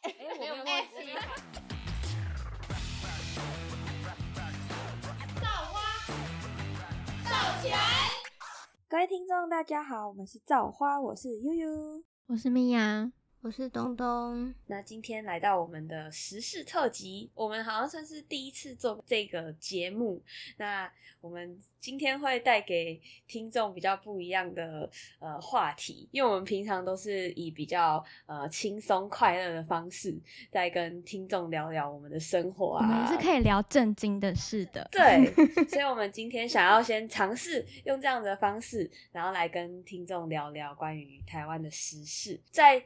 哎，没有关系。造花，造钱。各位听众，大家好，我们是造花，我是悠悠。我是米娅，我是东东。那今天来到我们的时事特辑，我们好像算是第一次做这个节目。那我们今天会带给听众比较不一样的呃话题，因为我们平常都是以比较呃轻松快乐的方式在跟听众聊聊我们的生活啊，我们也是可以聊正经的事的。对，所以我们今天想要先尝试用这样的方式，然后来跟听众聊聊关于台湾的时事。在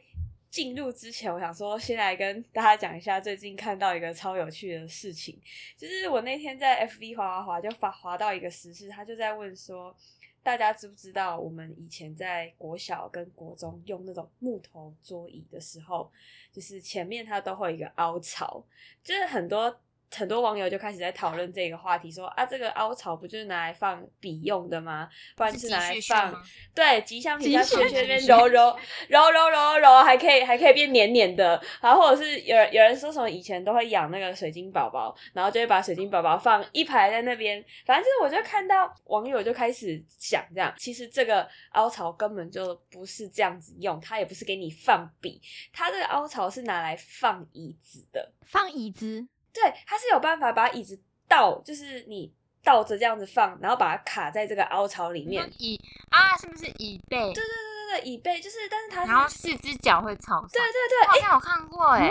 进入之前，我想说先来跟大家讲一下最近看到一个超有趣的事情，就是我那天在 FB 滑滑滑就发滑到一个时事，他就在问说，大家知不知道我们以前在国小跟国中用那种木头桌椅的时候，就是前面它都会有一个凹槽，就是很多。很多网友就开始在讨论这个话题，说啊，这个凹槽不就是拿来放笔用的吗？不然就是拿来放对吉祥品，在学学边揉揉揉揉揉揉，还可以还可以变黏黏的。然后或者是有有人说什么以前都会养那个水晶宝宝，然后就会把水晶宝宝放一排在那边。反正就是我就看到网友就开始想这样，其实这个凹槽根本就不是这样子用，它也不是给你放笔，它这个凹槽是拿来放椅子的，放椅子。对，它是有办法把椅子倒，就是你倒着这样子放，然后把它卡在这个凹槽里面。椅啊，是不是椅背？对对对对对，椅背就是，但是它然后四只脚会朝上。对对对，好像有看过哎，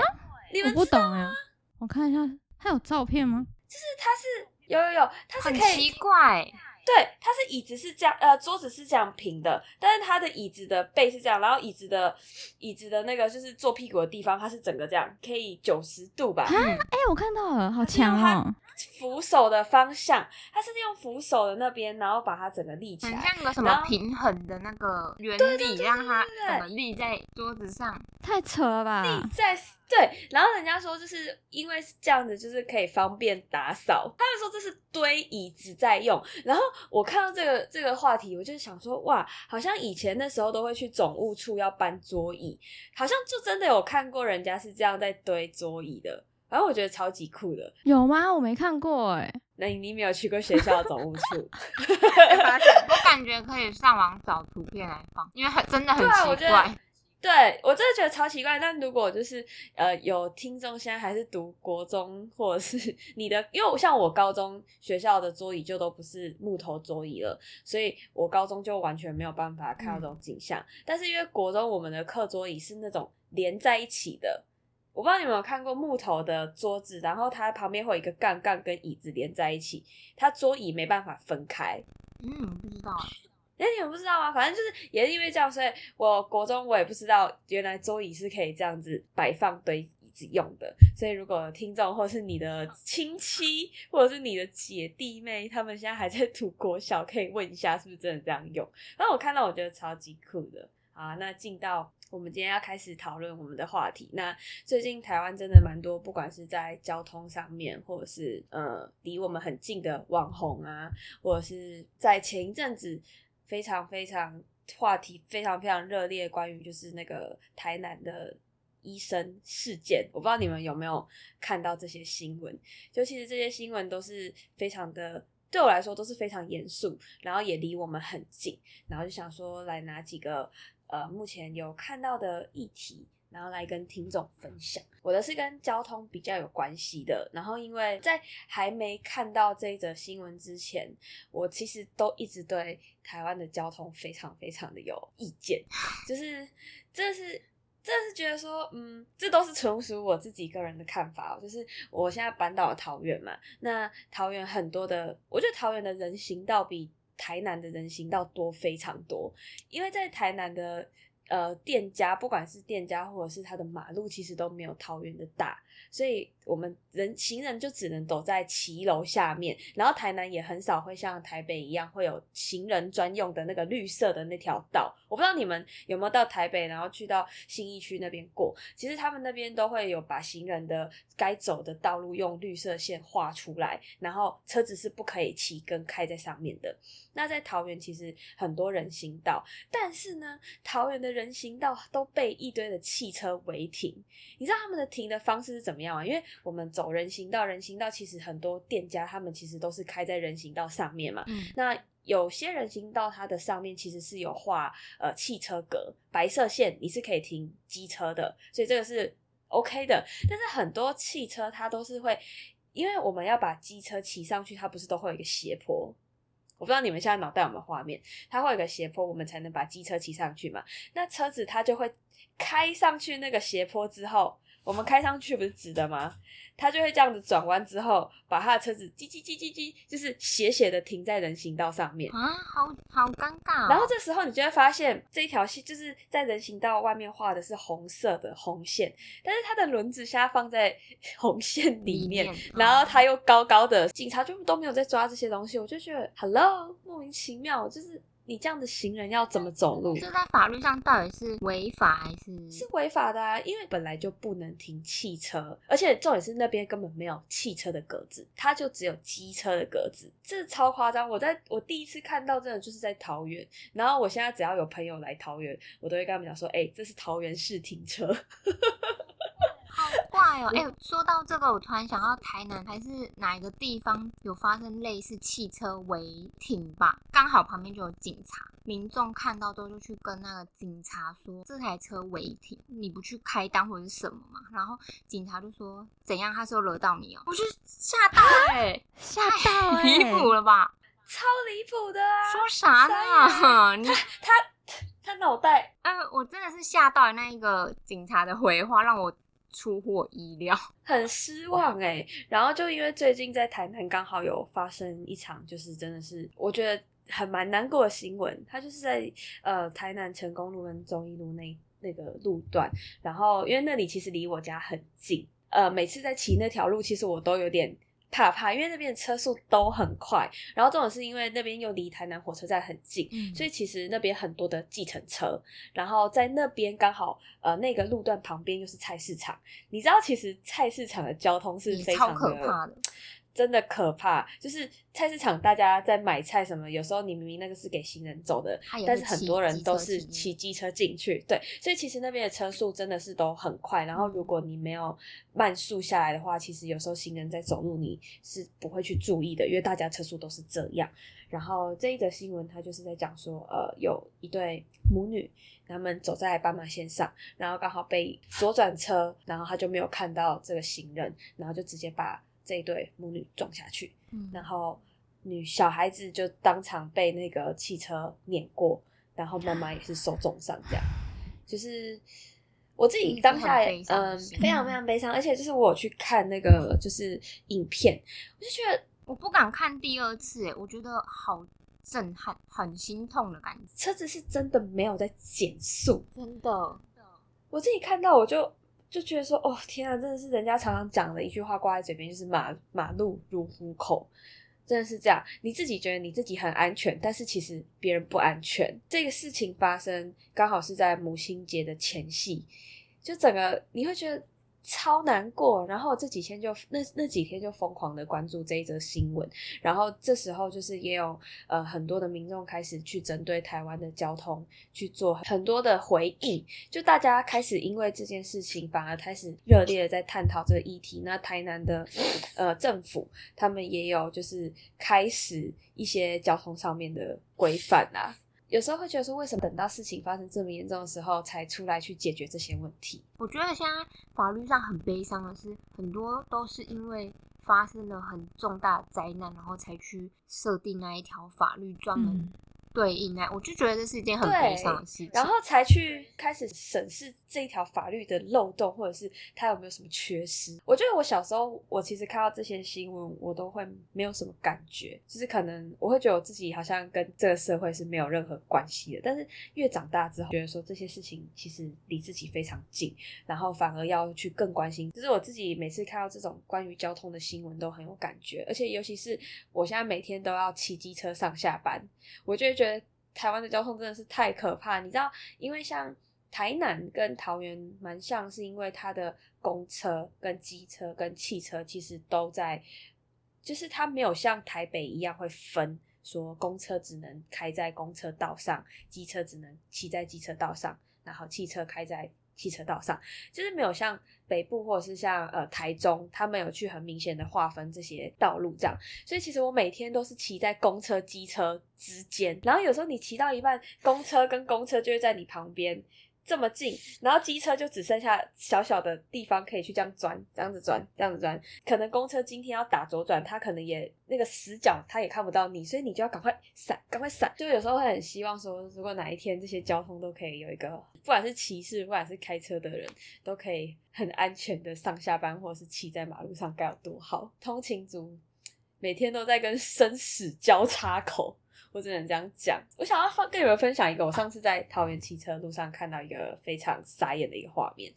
你们不懂哎，我看一下，它有照片吗？就是它是有有有，它是可以。很奇怪。对，它是椅子是这样，呃，桌子是这样平的，但是它的椅子的背是这样，然后椅子的椅子的那个就是坐屁股的地方，它是整个这样，可以九十度吧？啊哎，我看到了，好强哦！扶手的方向，它是用扶手的那边，然后把它整个立起来，像个什么平衡的那个原理，让它怎么立在桌子上，太扯了吧？立在。对，然后人家说就是因为是这样子，就是可以方便打扫。他们说这是堆椅子在用。然后我看到这个这个话题，我就想说，哇，好像以前那时候都会去总务处要搬桌椅，好像就真的有看过人家是这样在堆桌椅的。反正我觉得超级酷的。有吗？我没看过哎。那你没有去过学校的总务处？我感觉可以上网找图片来放，因为很真的很奇怪。对我真的觉得超奇怪，但如果就是呃有听众现在还是读国中，或者是你的，因为像我高中学校的桌椅就都不是木头桌椅了，所以我高中就完全没有办法看到这种景象。但是因为国中我们的课桌椅是那种连在一起的，我不知道你有没有看过木头的桌子，然后它旁边会有一个杠杠跟椅子连在一起，它桌椅没办法分开。嗯，不知道。哎，你们不知道吗？反正就是也是因为这样，所以我国中我也不知道，原来桌椅是可以这样子摆放堆椅子用的。所以如果听众或是你的亲戚或者是你的姐弟妹，他们现在还在读国小，可以问一下是不是真的这样用。然后我看到我觉得超级酷的。好，那进到我们今天要开始讨论我们的话题。那最近台湾真的蛮多，不管是在交通上面，或者是呃离我们很近的网红啊，或者是在前一阵子。非常非常话题非常非常热烈，关于就是那个台南的医生事件，我不知道你们有没有看到这些新闻。就其实这些新闻都是非常的，对我来说都是非常严肃，然后也离我们很近，然后就想说来拿几个呃目前有看到的议题。然后来跟听众分享，我的是跟交通比较有关系的。然后因为在还没看到这一则新闻之前，我其实都一直对台湾的交通非常非常的有意见，就是这是这是觉得说，嗯，这都是纯属我自己个人的看法。就是我现在搬到了桃园嘛，那桃园很多的，我觉得桃园的人行道比台南的人行道多非常多，因为在台南的。呃，店家不管是店家或者是他的马路，其实都没有桃园的大，所以我们人行人就只能走在骑楼下面。然后台南也很少会像台北一样会有行人专用的那个绿色的那条道。我不知道你们有没有到台北，然后去到信义区那边过，其实他们那边都会有把行人的该走的道路用绿色线画出来，然后车子是不可以骑跟开在上面的。那在桃园其实很多人行道，但是呢，桃园的人行道都被一堆的汽车违停。你知道他们的停的方式是怎么样吗？因为我们走人行道，人行道其实很多店家他们其实都是开在人行道上面嘛。嗯，那有些人行道它的上面其实是有画呃汽车格，白色线你是可以停机车的，所以这个是 OK 的。但是很多汽车它都是会，因为我们要把机车骑上去，它不是都会有一个斜坡。我不知道你们现在脑袋有没有画面，它会有个斜坡，我们才能把机车骑上去嘛。那车子它就会开上去那个斜坡之后，我们开上去不是直的吗？他就会这样子转弯之后，把他的车子叽叽叽叽叽，就是斜斜的停在人行道上面。啊，好好尴尬、哦。然后这时候你就会发现，这一条线就是在人行道外面画的是红色的红线，但是它的轮子现在放在红线里面，里面然后它又高高的，警察就都没有在抓这些东西，我就觉得 Hello 莫名其妙，就是你这样的行人要怎么走路？这在法律上到底是违法还是？是违法的啊，因为本来就不能停汽车，而且重点是那边根本没有汽车的格子，它就只有机车的格子，这超夸张。我在我第一次看到，真的就是在桃园，然后我现在只要有朋友来桃园，我都会跟他们讲说，哎、这是桃园市停车。好怪哦！哎、说到这个，我突然想到台南还是哪一个地方有发生类似汽车违停吧？刚好旁边就有警察，民众看到之后就去跟那个警察说这台车违停，你不去开单或者是什么嘛？然后警察就说怎样，他是有惹到你哦、我就吓到哎、吓到哎、离谱了吧？超离谱的啊！说啥呢？你他他脑袋呃，我真的是吓到那一个警察的回话，让我出乎我意料。很失望哎、然后就因为最近在台南刚好有发生一场，就是真的是我觉得很蛮难过的新闻。他就是在呃台南成功路跟中一路那那个路段，然后因为那里其实离我家很近，呃，每次在骑那条路，其实我都有点。怕怕，因为那边的车速都很快，然后这种是因为那边又离台南火车站很近，嗯所以其实那边很多的计程车，然后在那边刚好呃那个路段旁边又是菜市场，你知道其实菜市场的交通是非常的可怕的，真的可怕。就是菜市场大家在买菜什么，有时候你明明那个是给行人走的，但是很多人都是骑机车进去，对，所以其实那边的车速真的是都很快。然后如果你没有慢速下来的话，其实有时候行人在走路你是不会去注意的，因为大家车速都是这样。然后这一则新闻，它就是在讲说，呃，有一对母女，他们走在斑马线上，然后刚好被左转车，然后他就没有看到这个行人，然后就直接把这一对母女撞下去，嗯，然后女小孩子就当场被那个汽车碾过，然后妈妈也是受重伤，这样就是。我自己当下嗯新非常非常悲伤，而且就是我有去看那个就是影片，我就觉得我不敢看第二次，哎，我觉得好震撼，很心痛的感觉，车子是真的没有在减速，真的。我自己看到我就就觉得说，哦天啊，真的是人家常常讲的一句话挂在嘴边，就是马马路如虎口，真的是这样。你自己觉得你自己很安全，但是其实别人不安全。这个事情发生刚好是在母亲节的前夕，就整个你会觉得。超难过，然后这几天就那那几天就疯狂的关注这一则新闻，然后这时候就是也有呃很多的民众开始去针对台湾的交通去做很多的回应，就大家开始因为这件事情反而开始热烈的在探讨这个议题。那台南的呃政府他们也有就是开始一些交通上面的规范啊。有时候会觉得说，为什么等到事情发生这么严重的时候才出来去解决这些问题？我觉得现在法律上很悲伤的是，很多都是因为发生了很重大的灾难，然后才去设定那一条法律专门嗯对应啊，我就觉得这是一件很对悲伤的事情。然后才去开始审视这一条法律的漏洞，或者是它有没有什么缺失。我觉得我小时候，我其实看到这些新闻，我都会没有什么感觉，就是可能我会觉得我自己好像跟这个社会是没有任何关系的。但是越长大之后，觉得说这些事情其实离自己非常近，然后反而要去更关心。就是我自己每次看到这种关于交通的新闻都很有感觉，而且尤其是我现在每天都要骑机车上下班，我就会觉得台湾的交通真的是太可怕。你知道，因为像台南跟桃园蛮像，是因为它的公车、跟机车、跟汽车其实都在，就是它没有像台北一样会分。说公车只能开在公车道上，机车只能骑在机车道上。然后汽车开在汽车道上，就是没有像北部或者是像呃台中，他们有去很明显的划分这些道路这样。所以其实我每天都是骑在公车、机车之间，然后有时候你骑到一半，公车跟公车就会在你旁边。这么近，然后机车就只剩下小小的地方可以去这样钻，这样子钻，这样子钻。可能公车今天要打左转，它可能也那个死角，它也看不到你，所以你就要赶快闪，赶快闪。就有时候会很希望说，如果哪一天这些交通都可以有一个，不管是骑士，不管是开车的人，都可以很安全的上下班，或者是骑在马路上，该有多好！通勤族每天都在跟生死交叉口。我只能这样讲。我想要跟你们分享一个，我上次在桃园骑车路上看到一个非常傻眼的一个画面，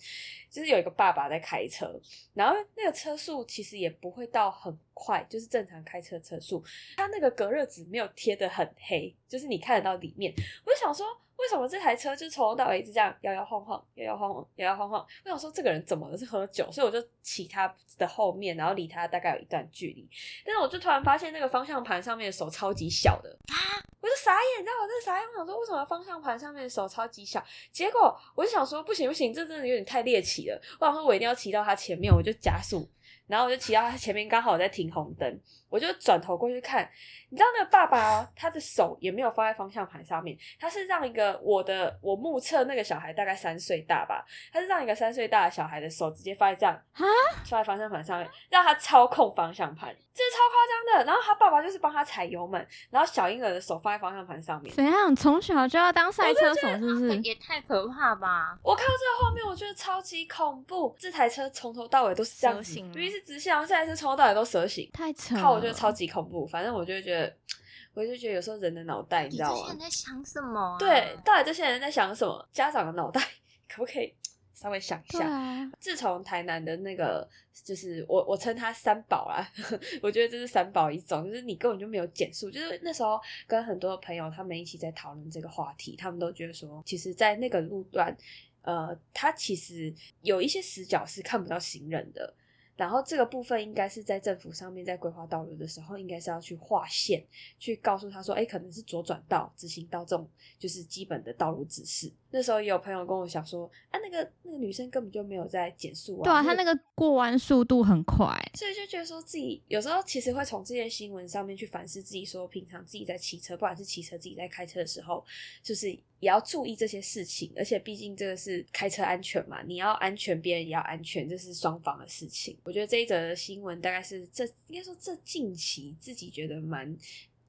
就是有一个爸爸在开车，然后那个车速其实也不会到很快，就是正常开车车速，他那个隔热纸没有贴的很黑，就是你看得到里面。我就想说。为什么这台车就从头到尾一直这样摇摇晃晃、摇摇晃晃、摇摇晃晃？我想说这个人怎么了？是喝酒？所以我就骑他的后面，然后离他大概有一段距离。但是我就突然发现那个方向盘上面的手超级小的啊！我就傻眼，你知道我这傻眼，我想说为什么方向盘上面的手超级小？结果我就想说不行不行，这真的有点太猎奇了。我想说我一定要骑到他前面，我就加速，然后我就骑到他前面，刚好我在停红灯，我就转头过去看。你知道那个爸爸，他的手也没有放在方向盘上面，他是让一个我的我目测那个小孩大概三岁大吧，他是让一个三岁大的小孩的手直接放在这样啊，放在方向盘上面，让他操控方向盘，这是超夸张的。然后他爸爸就是帮他踩油门，然后小婴儿的手放在方向盘上面。怎样？从小就要当赛车手是不是？也太可怕吧！我看到这个画面，我觉得超级恐怖。这台车从头到尾都是这样子，是直线，这台车从头到尾都蛇形，太扯。靠，我觉得超级恐怖。反正我就觉得。我就觉得有时候人的脑袋，你知道吗？这些人在想什么？对，到底这些人在想什么？家长的脑袋可不可以稍微想一下？自从台南的那个，就是我我称它三宝啦，我觉得这是三宝一种，就是你根本就没有减速。就是那时候跟很多朋友他们一起在讨论这个话题，他们都觉得说，其实，在那个路段，呃，它其实有一些死角是看不到行人的。然后这个部分应该是在政府上面在规划道路的时候，应该是要去划线，去告诉他说，哎，可能是左转道、直行道这种，就是基本的道路指示。那时候也有朋友跟我讲说，啊，那个那个女生根本就没有在减速啊，对啊，她那个过弯速度很快，所以就觉得说自己有时候其实会从这些新闻上面去反思自己，说平常自己在骑车，不管是骑车自己在开车的时候，就是。也要注意这些事情，而且毕竟这个是开车安全嘛，你要安全，别人也要安全，这是双方的事情。我觉得这一则新闻大概是这应该说这近期自己觉得蛮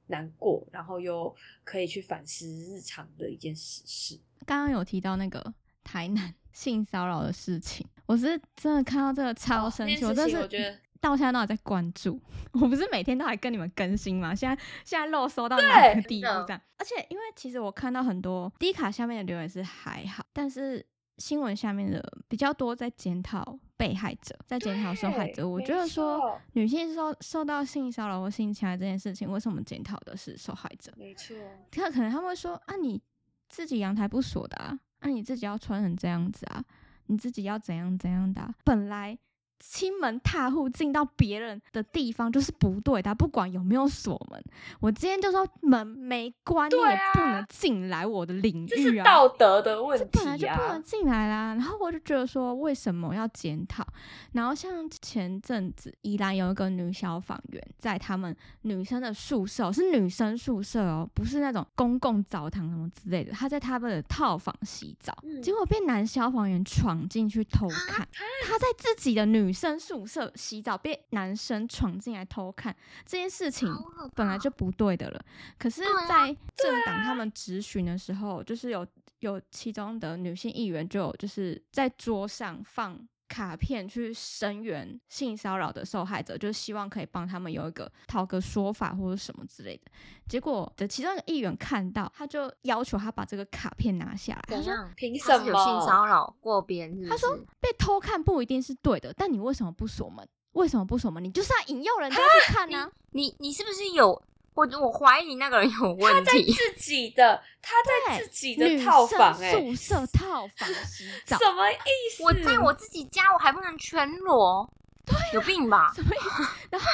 难过，然后又可以去反思日常的一件实事。刚刚有提到那个台南 性骚扰的事情，我是真的看到这个超生气，我真是觉得。到现在都还在关注，我不是每天都还跟你们更新吗？现在现在漏收到哪个地步这样？而且因为其实我看到很多低卡下面的留言是还好，但是新闻下面的比较多在检讨被害者，在检讨受害者。我觉得说女性受受到性骚扰或性侵害这件事情，为什么检讨的是受害者？没错，他可能他们会说啊，你自己阳台不锁的啊，啊你自己要穿成这样子啊，你自己要怎样怎样的，本来。亲门踏户进到别人的地方就是不对的，不管有没有锁门。我今天就说门没关，你也不能进来我的领域啊！这是道德的问题啊！本来就不能进来啦。然后我就觉得说，为什么要检讨？然后像前阵子，宜兰有一个女消防员在他们女生的宿舍，是女生宿舍哦，不是那种公共澡堂什么之类的。她在他们的套房洗澡，结果被男消防员闯进去偷看。她在自己的女。女生宿舍洗澡被男生闯进来偷看这件事情本来就不对的了，可是，在政党他们质询的时候，就是有有其中的女性议员就就是在桌上放卡片去声援性骚扰的受害者，就是希望可以帮他们有一个讨个说法或者什么之类的。结果的其中一个议员看到，他就要求他把这个卡片拿下来。他说：“凭什么有性骚扰过别人？”他说：“被偷看不一定是对的，但你为什么不锁门？为什么不锁门？你就是要引诱人家去看呢？你你是不是有？我我怀疑那个人有问题。他在自己的他在自己的套房宿舍套房洗澡，什么意思？我在我自己家，我还不能全裸？对，有病吧？什么意思？然后。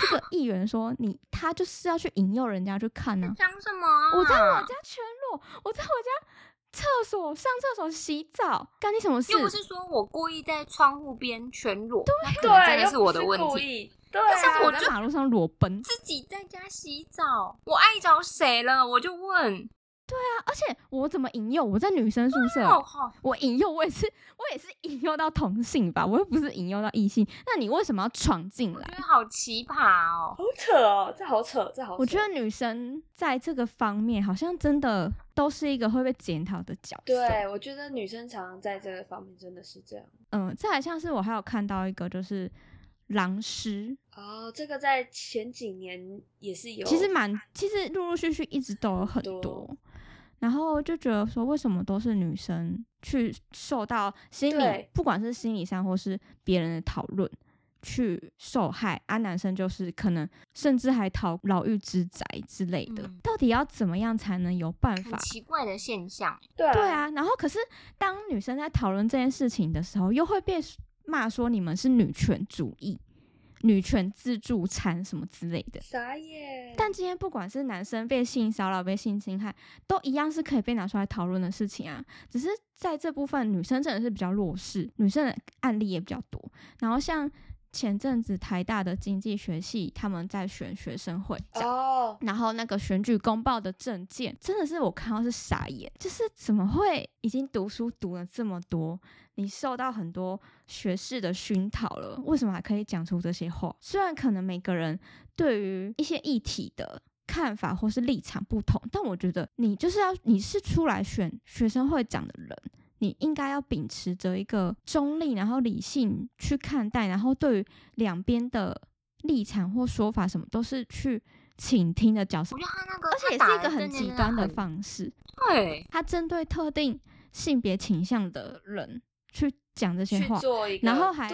这个议员说：“你他就是要去引诱人家去看呢。”讲什么？我在我家全裸，我在我家厕所、上厕所、洗澡，干你什么事？又不是说我故意在窗户边全裸，对能，真的又是我的问题。但是我在马路上裸奔，自己在家洗澡，我碍着谁了？我就问。对啊而且我怎么引诱？我在女生宿舍，我引诱我也是，我也是引诱到同性吧，我又不是引诱到异性。那你为什么要闯进来我觉？得好奇葩哦。好扯哦，这好扯，这好扯。我觉得女生在这个方面好像真的都是一个会被检讨的角色。对，我觉得女生常常在这个方面真的是这样。嗯，再来像是我还有看到一个就是狼师，哦，这个在前几年也是有，其实蛮，其实陆陆续续一直都有很多多，然后就觉得说，为什么都是女生去受到心理，不管是心理上或是别人的讨论，去受害，啊，男生就是可能甚至还逃牢狱之宅之类的，嗯到底要怎么样才能有办法？奇怪的现象。对啊，对，啊，然后可是当女生在讨论这件事情的时候，又会被骂说你们是女权主义、女权自助餐什么之类的。傻眼。但今天不管是男生被性骚扰、被性侵害，都一样是可以被拿出来讨论的事情啊。只是在这部分，女生真的是比较弱势，女生的案例也比较多。然后像前阵子台大的经济学系，他们在选学生会长。哦，然后那个选举公报的证件，真的是我看到是傻眼，就是怎么会已经读书读了这么多，你受到很多学士的熏陶了，为什么还可以讲出这些话？虽然可能每个人对于一些议题的看法或是立场不同，但我觉得你就是要你是出来选学生会长的人。你应该要秉持着一个中立，然后理性去看待，然后对于两边的立场或说法什么，都是去倾听的角色我。觉得他那个，而且也是一个很极端的方式，对，他针对特定性别倾向的人去讲这些去话，然后还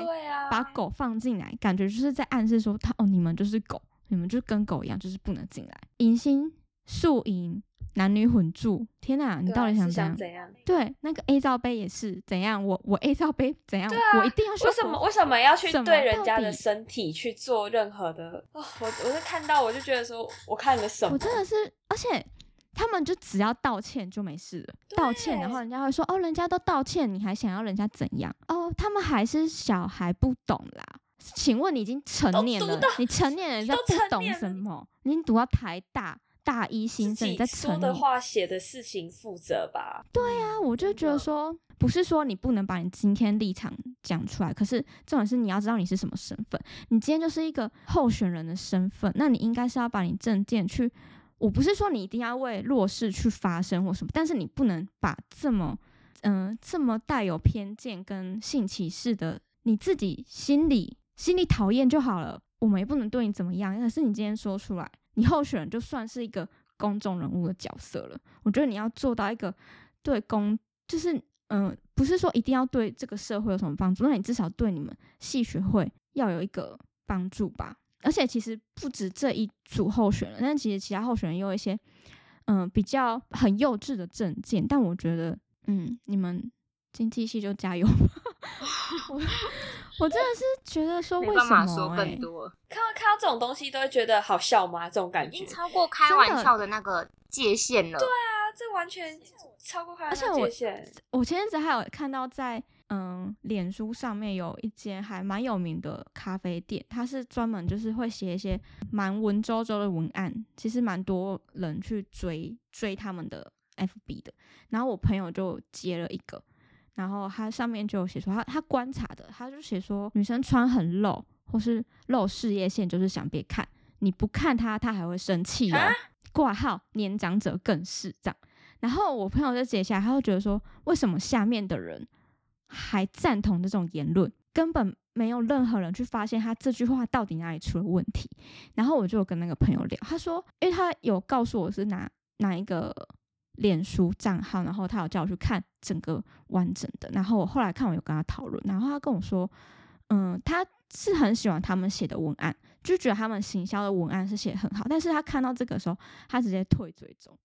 把狗放进来，感觉就是在暗示说他哦，你们就是狗，你们就跟狗一样，就是不能进来。迎新宿营男女混住，天哪，你到底想怎样？怎样？对，那个 A 罩杯也是怎样？我我 A 罩杯怎样？我一定要为什么为什么要去对人家的身体去做任何的？哦，我我是看到我就觉得说，我看了什么？我真的是，而且他们就只要道歉就没事了，道歉，然后人家会说哦，人家都道歉，你还想要人家怎样？哦，他们还是小孩不懂啦。请问你已经成年了你成年人在都不懂什么？你已经读到台大大一新生，你在说的。话写的事情负责吧。对啊，我就觉得说，不是说你不能把你今天立场讲出来，可是重点是你要知道你是什么身份。你今天就是一个候选人的身份，那你应该是要把你证件去。我不是说你一定要为弱势去发声或什么，但是你不能把这么嗯、这么带有偏见跟性歧视的，你自己心里心里讨厌就好了，我们也不能对你怎么样。可是你今天说出来，你候选人就算是一个公众人物的角色了，我觉得你要做到一个对公，就是嗯、不是说一定要对这个社会有什么帮助，那你至少对你们系学会要有一个帮助吧。而且其实不止这一组候选人，但其实其他候选人也有一些嗯、比较很幼稚的证件，但我觉得嗯，你们经济系就加油。我真的是觉得说为什么、说欸？更多，看到看到这种东西都会觉得好笑吗？这种感觉已经超过开玩笑的那个界限了。对啊，这完全超过开而且我那界限。我前阵子还有看到在嗯脸书上面有一间还蛮有名的咖啡店，它是专门就是会写一些蛮文绉绉的文案，其实蛮多人去追追他们的 FB 的。然后我朋友就接了一个，然后他上面就有写说他他观察的，他就写说女生穿很露或是露事业线就是想别看，你不看她她还会生气哦啊。挂号年长者更是这样。然后我朋友就接下来，他就觉得说，为什么下面的人还赞同这种言论？根本没有任何人去发现他这句话到底哪里出了问题。然后我就跟那个朋友聊，他说，因为他有告诉我是哪哪一个脸书账号，然后他有叫我去看整个完整的。然后我后来看，我有跟他讨论，然后他跟我说，嗯，他是很喜欢他们写的文案，就觉得他们行销的文案是写得很好，但是他看到这个时候，他直接退追踪。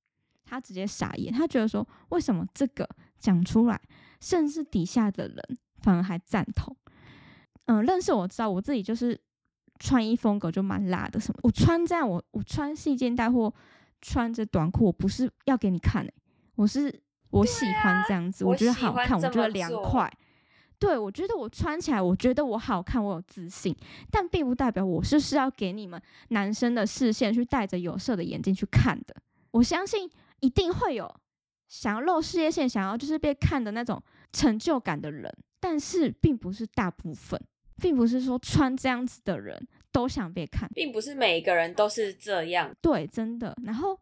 他直接傻眼，他觉得说为什么这个讲出来，甚至底下的人反而还赞同。嗯，认识我知道我自己就是穿衣风格就蛮辣的，什么我穿这样，我我穿细肩带或穿着短裤，我不是要给你看诶、我是我喜欢这样子，我觉得好看，我觉得凉快。对，我觉得我穿起来，我觉得我好看，我有自信，但并不代表我是是要给你们男生的视线去戴着有色的眼镜去看的。我相信一定会有想要露事业线、想要就是被看的那种成就感的人，但是并不是大部分，并不是说穿这样子的人都想被看。并不是每一个人都是这样。对，真的。然后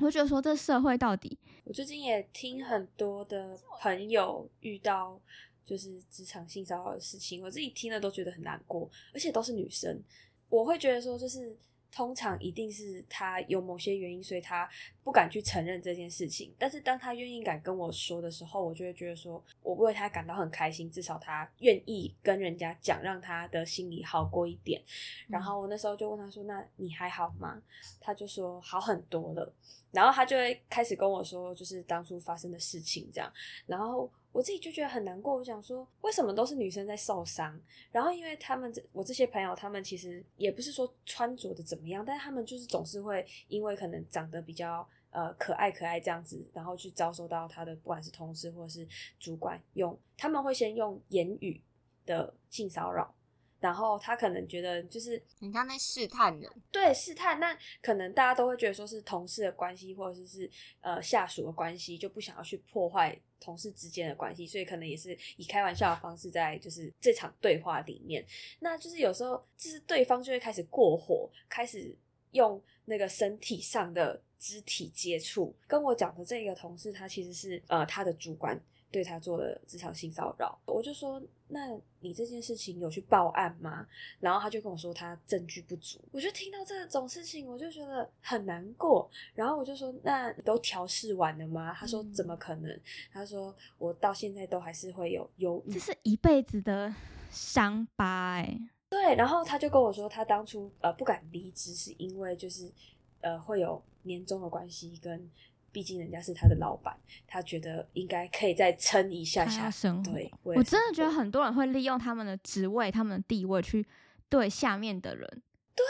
我觉得说，这社会到底我最近也听很多的朋友遇到就是职场性骚扰的事情，我自己听了都觉得很难过，而且都是女生。我会觉得说，就是通常一定是他有某些原因，所以他不敢去承认这件事情。但是当他愿意敢跟我说的时候，我就会觉得说，我为他感到很开心，至少他愿意跟人家讲，让他的心里好过一点。然后我那时候就问他说：“那你还好吗？”他就说：“好很多了。”然后他就会开始跟我说，就是当初发生的事情这样。然后我自己就觉得很难过，我想说，为什么都是女生在受伤？然后因为他们这我这些朋友，他们其实也不是说穿着的怎么样，但是他们就是总是会因为可能长得比较呃可爱可爱这样子，然后去遭受到他的不管是同事或者是主管用，他们会先用言语的性骚扰。然后他可能觉得就是人家在试探人，对试探，那可能大家都会觉得说是同事的关系，或者是是呃下属的关系，就不想要去破坏同事之间的关系，所以可能也是以开玩笑的方式在就是这场对话里面，那就是有时候就是对方就会开始过火，开始用那个身体上的肢体接触，跟我讲的这个同事，他其实是呃他的主管。对他做了职场性骚扰，我就说，那你这件事情有去报案吗？然后他就跟我说他证据不足，我就听到这种事情，我就觉得很难过。然后我就说，那你都调试完了吗？他说怎么可能？他说我到现在都还是会有忧郁这，是一辈子的伤疤哎、对。然后他就跟我说，他当初呃不敢离职，是因为就是呃会有年终的关系跟。毕竟人家是他的老板，他觉得应该可以再撑一下他下生活对，我也真的觉得很多人会利用他们的职位、他们的地位去对下面的人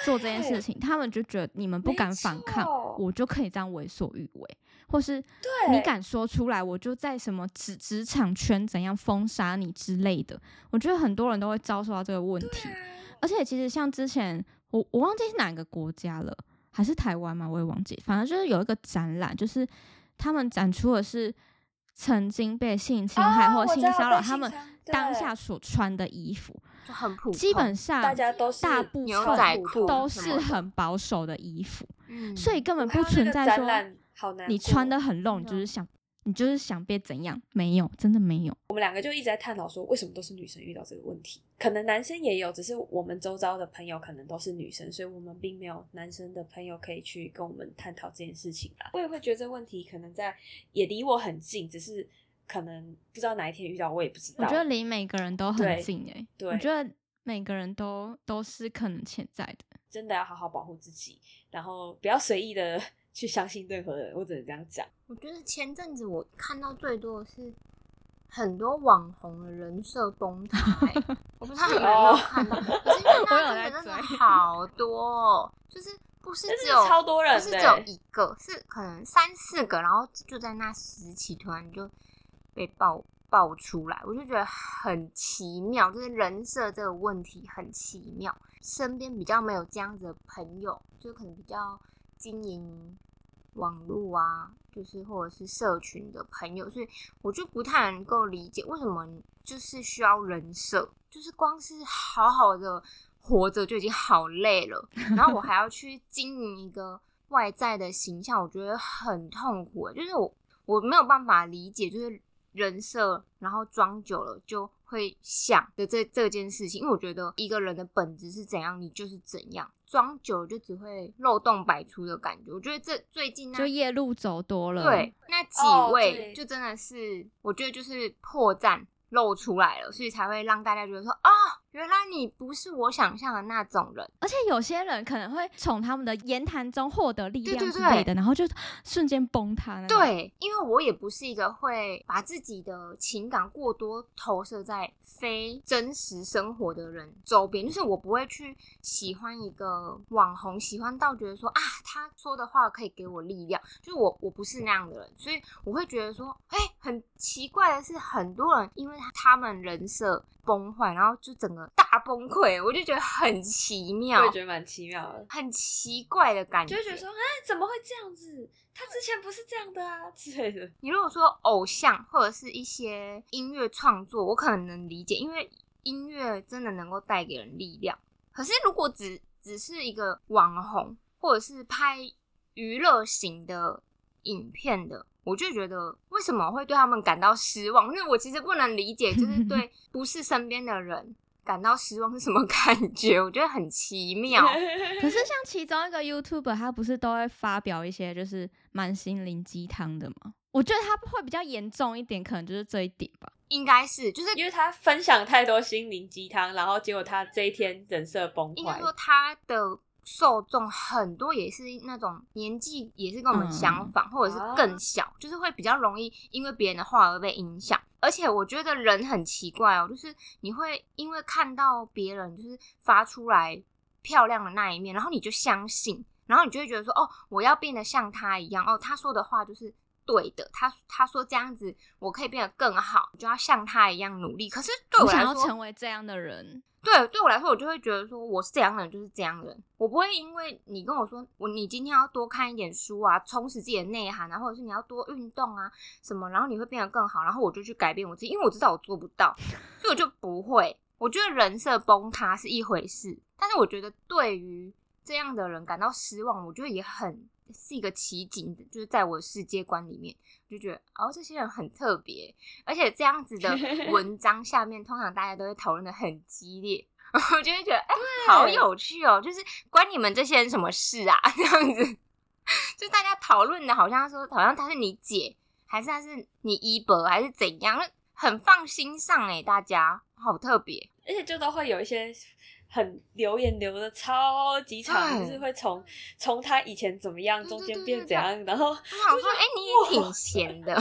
做这件事情，他们就觉得你们不敢反抗，我就可以这样为所欲为，或是对你敢说出来，我就在什么职职场圈怎样封杀你之类的。我觉得很多人都会遭受到这个问题，啊而且其实像之前我我忘记是哪个国家了，还是台湾嘛，我也忘记，反正就是有一个展览，就是他们展出的是曾经被性侵害哦或性骚扰他们当下所穿的衣服，就很普通，基本上大家都是大部分都是很保守的衣服，嗯所以根本不存在说你穿的很露，你就是想你就是想被怎样？没有，真的没有。我们两个就一直在探讨说，为什么都是女生遇到这个问题？可能男生也有，只是我们周遭的朋友可能都是女生，所以我们并没有男生的朋友可以去跟我们探讨这件事情啦。我也会觉得这个问题可能在也离我很近，只是可能不知道哪一天遇到，我也不知道。我觉得离每个人都很近诶、对我觉得每个人都都是可能潜在的。真的要好好保护自己，然后不要随意的 去相信任何人。我只能这样讲。我觉得前阵子我看到最多的是很多网红的人设崩 塌、欸，我不知道你们有没有看到，可是因为那在真的真的好多、哦，就是不是只有超多人不是只有一个，是可能三四个，然后就在那时期突然就被爆爆出来，我就觉得很奇妙，就是人设这个问题很奇妙。身边比较没有这样子的朋友，就可能比较经营网络啊，就是或者是社群的朋友，所以我就不太能够理解为什么就是需要人设，就是光是好好的活着就已经好累了，然后我还要去经营一个外在的形象，我觉得很痛苦欸。就是我我没有办法理解，就是人设，然后装久了就会想的这这件事情，因为我觉得一个人的本质是怎样，你就是怎样，装久了就只会漏洞百出的感觉。我觉得这最近那就夜路走多了，对，那几哦位就真的是，我觉得就是破绽露出来了，所以才会让大家觉得说啊，原原来你不是我想象的那种人。而且有些人可能会从他们的言谈中获得力量对对对之类的，然后就瞬间崩塌那种。对，因为我也不是一个会把自己的情感过多投射在非真实生活的人周边，就是我不会去喜欢一个网红，喜欢到觉得说啊，他说的话可以给我力量，就是我我不是那样的人，所以我会觉得说，哎、很奇怪的是，很多人因为他们人设崩坏，然后就整个大崩溃，我就觉得很奇妙我也，觉得蛮奇妙的，很奇怪的感觉，就觉得说，哎，怎么会这样子？他之前不是这样的啊之类的。你如果说偶像或者是一些音乐创作，我可能能理解，因为音乐真的能够带给人力量。可是如果只只是一个网红，或者是拍娱乐型的影片的，我就觉得为什么会对他们感到失望？因为我其实不能理解，就是 对不是身边的人感到失望是什么感觉？我觉得很奇妙。可是像其中一个 YouTuber，他不是都会发表一些就是蛮心灵鸡汤的吗？我觉得他会比较严重一点，可能就是这一点吧。应该是，就是因为他分享太多心灵鸡汤，然后结果他这一天人设崩坏应该说。他的受众很多也是那种年纪也是跟我们相仿，或者是更小，就是会比较容易因为别人的话而被影响。而且我觉得人很奇怪哦，就是你会因为看到别人就是发出来漂亮的那一面，然后你就相信，然后你就会觉得说，哦，我要变得像他一样，哦，他说的话就是。对的，他他说这样子我可以变得更好，就要像他一样努力。可是对我来说，成为这样的人，对，对我来说，我就会觉得说，我是这样的人，就是这样的人。我不会因为你跟我说，我你今天要多看一点书啊，充实自己的内涵啊，或者是你要多运动啊什么，然后你会变得更好，然后我就去改变我自己，因为我知道我做不到，所以我就不会。我觉得人设崩塌是一回事，但是我觉得对于这样的人感到失望，我觉得也很是一个奇景，就是在我的世界观里面，我就觉得哦，这些人很特别，而且这样子的 文章下面，通常大家都会讨论的很激烈，我就会觉得哎、好有趣哦，就是关你们这些人什么事啊？这样子，就大家讨论的好像说，好像他是你姐，还是他是你姨伯，还是怎样？很放心上哎、大家好特别。而且就都会有一些很留言留的超级长，就是会从从他以前怎么样，中间变怎样，然后我想说，哎、你也挺闲的，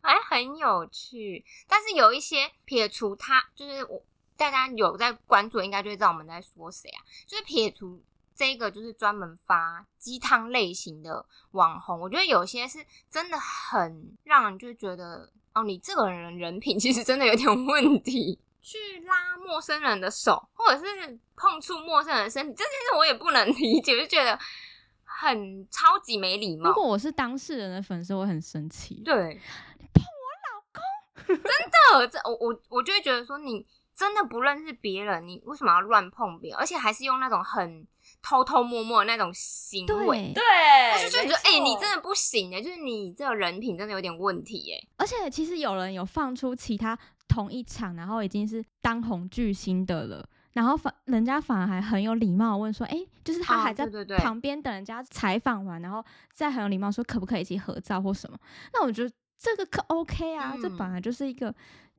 还很有趣。但是有一些撇除他，就是我大家有在关注，应该就会知道我们在说谁啊。就是撇除这个，就是专门发鸡汤类型的网红，我觉得有些是真的很让人就觉得，哦，你这个人人品其实真的有点问题。去拉陌生人的手，或者是碰触陌生人的身体，这件事我也不能 理解，就觉得很超级没礼貌。如果我是当事人的粉丝，我会很生气。对，碰我老公，真的，这我我我就会觉得说，你真的不认识别人，你为什么要乱碰别人？而且还是用那种很偷偷摸摸的那种行为。对，对，我就觉得，哎、你真的不行的，就是你这个人品真的有点问题哎。而且其实有人有放出其他同一场，然后已经是当红巨星的了。然后反人家反而还很有礼貌问说，哎、就是他哦还在旁边等人家采访完，然后再很有礼貌说可不可以一起合照或什么。那我觉得这个可 OK 啊，这嗯本来就是一个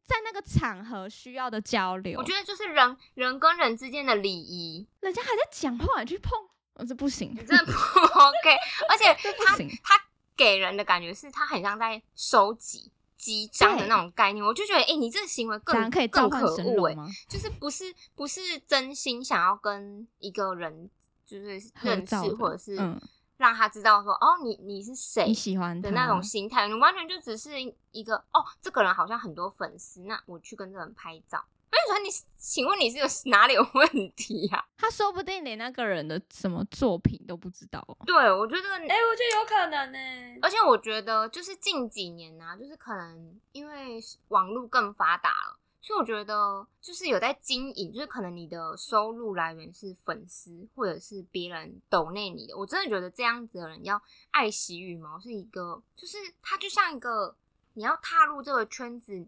在那个场合需要的交流。我觉得就是人人跟人之间的礼仪，人家还在讲话，你去碰，我这不行，真的不 OK。而且 他。他给人的感觉是他很像在收集。集章的那种概念，我就觉得，哎、你这个行为更可以更可恶哎？就是不是不是真心想要跟一个人就是认识或者是嗯让他知道说哦你你是谁你喜欢的那种心态，你完全就只是一个哦这个人好像很多粉丝，那我去跟这个人拍照。所以说你请问你是有哪里有问题呀、他说不定连那个人的什么作品都不知道哦。对，我觉得哎、我觉得有可能呢、而且我觉得，就是近几年啊，就是可能因为网络更发达了，所以我觉得就是有在经营，就是可能你的收入来源是粉丝或者是别人抖内你的。我真的觉得这样子的人要爱惜羽毛是一个，就是他就像一个你要踏入这个圈子。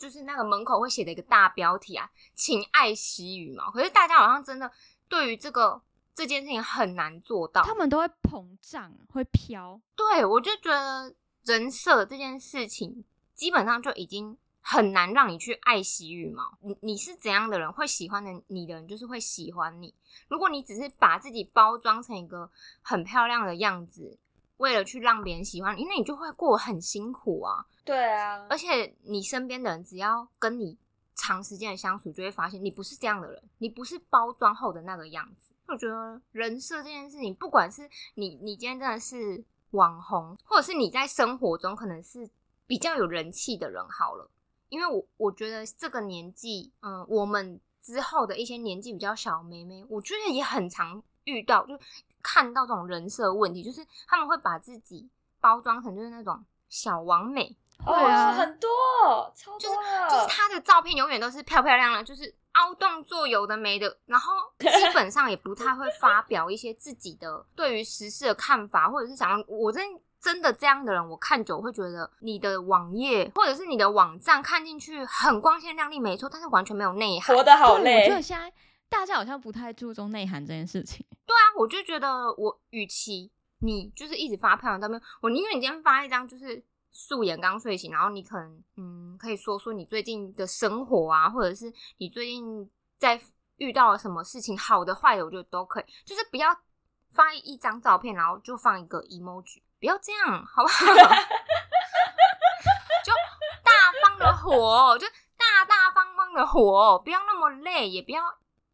就是那个门口会写的一个大标题啊，请爱惜羽毛。可是大家好像真的对于这个这件事情很难做到。他们都会膨胀，会飘。对，我就觉得人设这件事情基本上就已经很难让你去爱惜羽毛。你你是怎样的人，会喜欢的你的人就是会喜欢你。如果你只是把自己包装成一个很漂亮的样子，为了去让别人喜欢你，那你就会过得很辛苦啊。对啊，而且你身边的人只要跟你长时间的相处，就会发现你不是这样的人，你不是包装后的那个样子。我觉得人设这件事情，不管是你你今天真的是网红，或者是你在生活中可能是比较有人气的人，好了，因为我我觉得这个年纪，嗯，我们之后的一些年纪比较小的妹妹，我觉得也很常遇到，就看到这种人设问题，就是他们会把自己包装成就是那种小王美，哦，对啊很多，超多的，就是他的照片永远都是漂漂亮亮，就是凹动作有的没的，然后 基本上也不太会发表一些自己的对于时事的看法，或者是想要我真真的这样的人，我看久会觉得你的网页或者是你的网站看进去很光鲜亮丽，没错，但是完全没有内涵。活得好累我累觉得。现在大家好像不太注重内涵这件事情。对啊，我就觉得我与其你就是一直发漂亮照片，我宁愿你今天发一张就是素颜刚睡醒，然后你可能嗯可以说说你最近的生活啊，或者是你最近在遇到了什么事情，好的坏的，我觉得都可以，就是不要发一张照片，然后就放一个 emoji，不要这样，好不好？就大方的活，就大大方方的活，不要那么累，也不要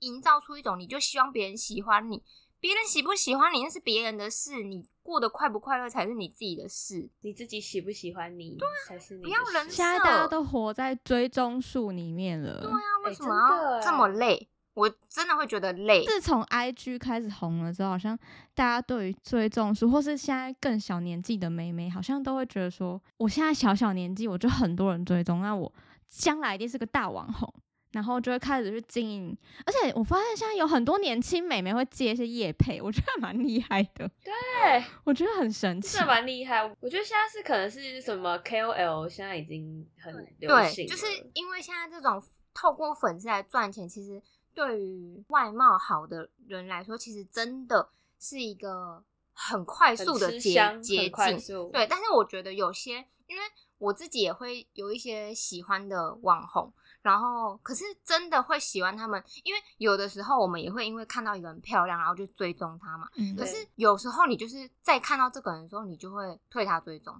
营造出一种你就希望别人喜欢你，别人喜不喜欢你那是别人的事，你过得快不快乐才是你自己的事。你自己喜不喜欢你，才是你的不要人事现在大家都活在追踪术里面了。对啊，为什么这么累？我真的会觉得累。自从 IG 开始红了之后，好像大家对于追踪数，或是现在更小年纪的妹妹，好像都会觉得说，我现在小小年纪，我就很多人追踪，那我将来一定是个大网红，然后就会开始去经营。而且我发现现在有很多年轻美眉会接一些业配，我觉得蛮厉害的，对，我觉得很神奇真。的蛮厉害。我觉得现在是可能是什么 KOL，现在已经很流对，行了，就是因为现在这种透过粉丝来赚钱，其实对于外貌好的人来说，其实真的是一个很快速的捷捷径。对，但是我觉得有些，因为我自己也会有一些喜欢的网红，然后可是真的会喜欢他们，因为有的时候我们也会因为看到一个人漂亮，然后就追踪他嘛。嗯，可是有时候你就是在看到这个人的时候，你就会退他追踪，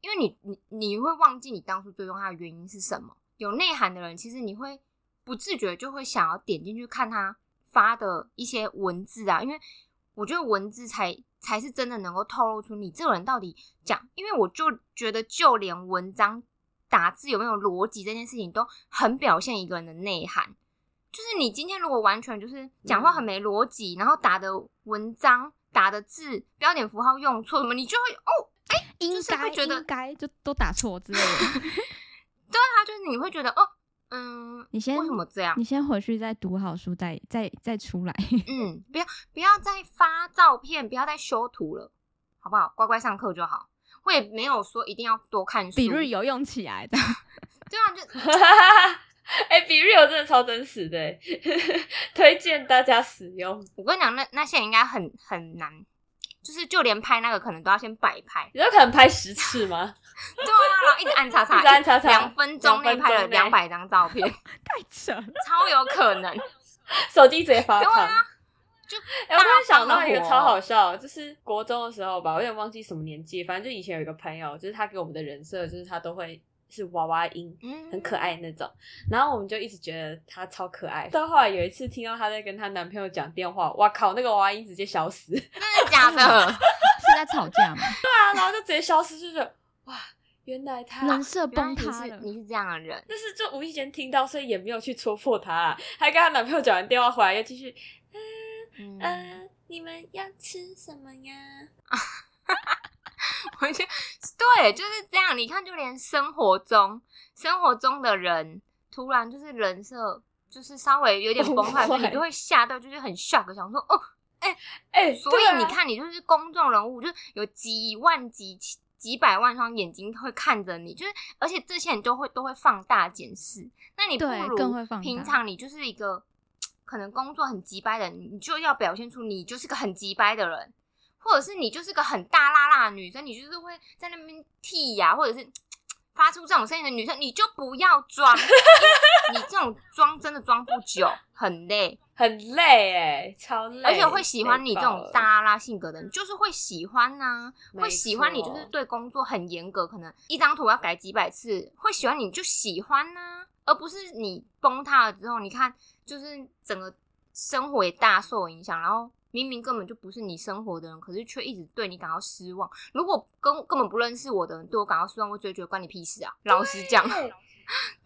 因为你你你会忘记你当初追踪他的原因是什么。有内涵的人，其实你会不自觉就会想要点进去看他发的一些文字啊，因为我觉得文字才才是真的能够透露出你这个人到底讲。因为我就觉得，就连文章打字有没有逻辑这件事情，都很表现一个人的内涵。就是你今天如果完全就是讲话很没逻辑，然后打的文章、打的字、标点符号用错什么，你就会哦，应就是该会觉得应该就都打错之类的。对啊，就是你会觉得哦，嗯，你先为什么这样？你先回去再读好书，再再再出来。嗯，不要不要再发照片，不要再修图了，好不好？乖乖上课就好。我也没有说一定要多看书，比如有用起来的。对啊，就 哎、比 real 真的超真实的欸，推荐大家使用。我跟你讲，那那些人应该很很难，就是就连拍那个可能都要先摆拍，你有可能拍十次吗？对啊，然后一直按叉叉，一直按叉叉两分钟内拍了内两百张照片，太扯了。超有可能。手机直接发对胖。啊，就哎、我突然想到一个超好笑，就是国中的时候吧，我有点忘记什么年纪，反正就以前有一个朋友，就是他给我们的人设，就是他都会是娃娃音，嗯很可爱那种。然后我们就一直觉得他超可爱。到后来有一次听到她在跟她男朋友讲电话，哇靠，那个娃娃音直接消失，真的假的？是在吵架吗？对啊，然后就直接消失，就觉得哇，原来他人设原来你崩塌了。是你是这样的人，但是就无意间听到，所以也没有去戳破他、啊，还跟她男朋友讲完电话回来，又继续，嗯、你们要吃什么呀？我觉得对，就是这样。你看，就连生活中生活中的人，突然就是人设就是稍微有点崩坏，你就会吓到，就是很 shock，想说哦。哎、所对啊以你看，你就是公众人物，就是有几万、几几百万双眼睛会看着你，就是而且这些人都会都会放大检视。那你不如平常你就是一个可能工作很急掰的人，你就要表现出你就是个很急掰的人，或者是你就是个很大辣辣的女生，你就是会在那边剃呀、或者是。发出这种声音的女生，你就不要装，你这种装真的装不久，很累，很累哎，超累，而且会喜欢你这种大拉拉性格的人，就是会喜欢呐、没会喜欢你，就是对工作很严格，可能一张图要改几百次，会喜欢你就喜欢呐、而不是你崩塌了之后，你看就是整个生活也大受影响，然后。明明根本就不是你生活的人，可是却一直对你感到失望。如果跟根本不认识我的人对我感到失望，我就会觉得关你屁事啊！老实讲，对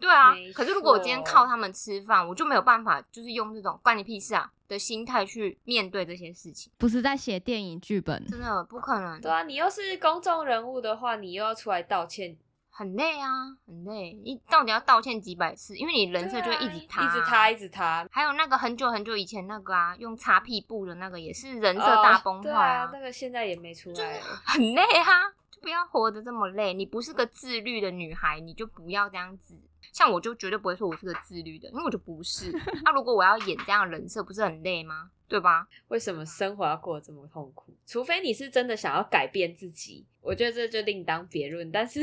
对啊。可是如果我今天靠他们吃饭，我就没有办法，就是用这种关你屁事啊的心态去面对这些事情，不是在写电影剧本，真的不可能。对啊，你又是公众人物的话，你又要出来道歉，很累啊，很累。你到底要道歉几百次？因为你人设就会一直塌、啊一直塌，。一直塌，还有那个很久很久以前那个啊，用擦屁布的那个也是人设哦大崩坏对啊，那个现在也没出来了。很累啊，就不要活得这么累。你不是个自律的女孩，你就不要这样子。像我就绝对不会说我是个自律的，因为我就不是。那、如果我要演这样的人设，不是很累吗？对吧？为什么生活要过得这么痛苦？除非你是真的想要改变自己，我觉得这就另当别论。但是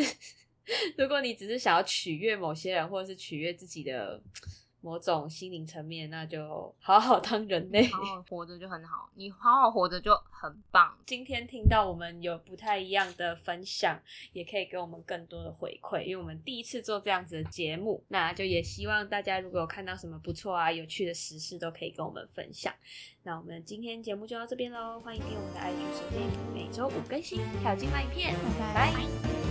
如果你只是想要取悦某些人，或者是取悦自己的某种心灵层面，那就好好当人类。好好活着就很好，你好好活着就很棒。今天听到我们有不太一样的分享，也可以给我们更多的回馈，因为我们第一次做这样子的节目，那就也希望大家如果有看到什么不错啊、有趣的时事，都可以跟我们分享。那我们今天节目就到这边喽，欢迎订阅我们的 IG 收听，每周五更新，还有精华影片，拜拜拜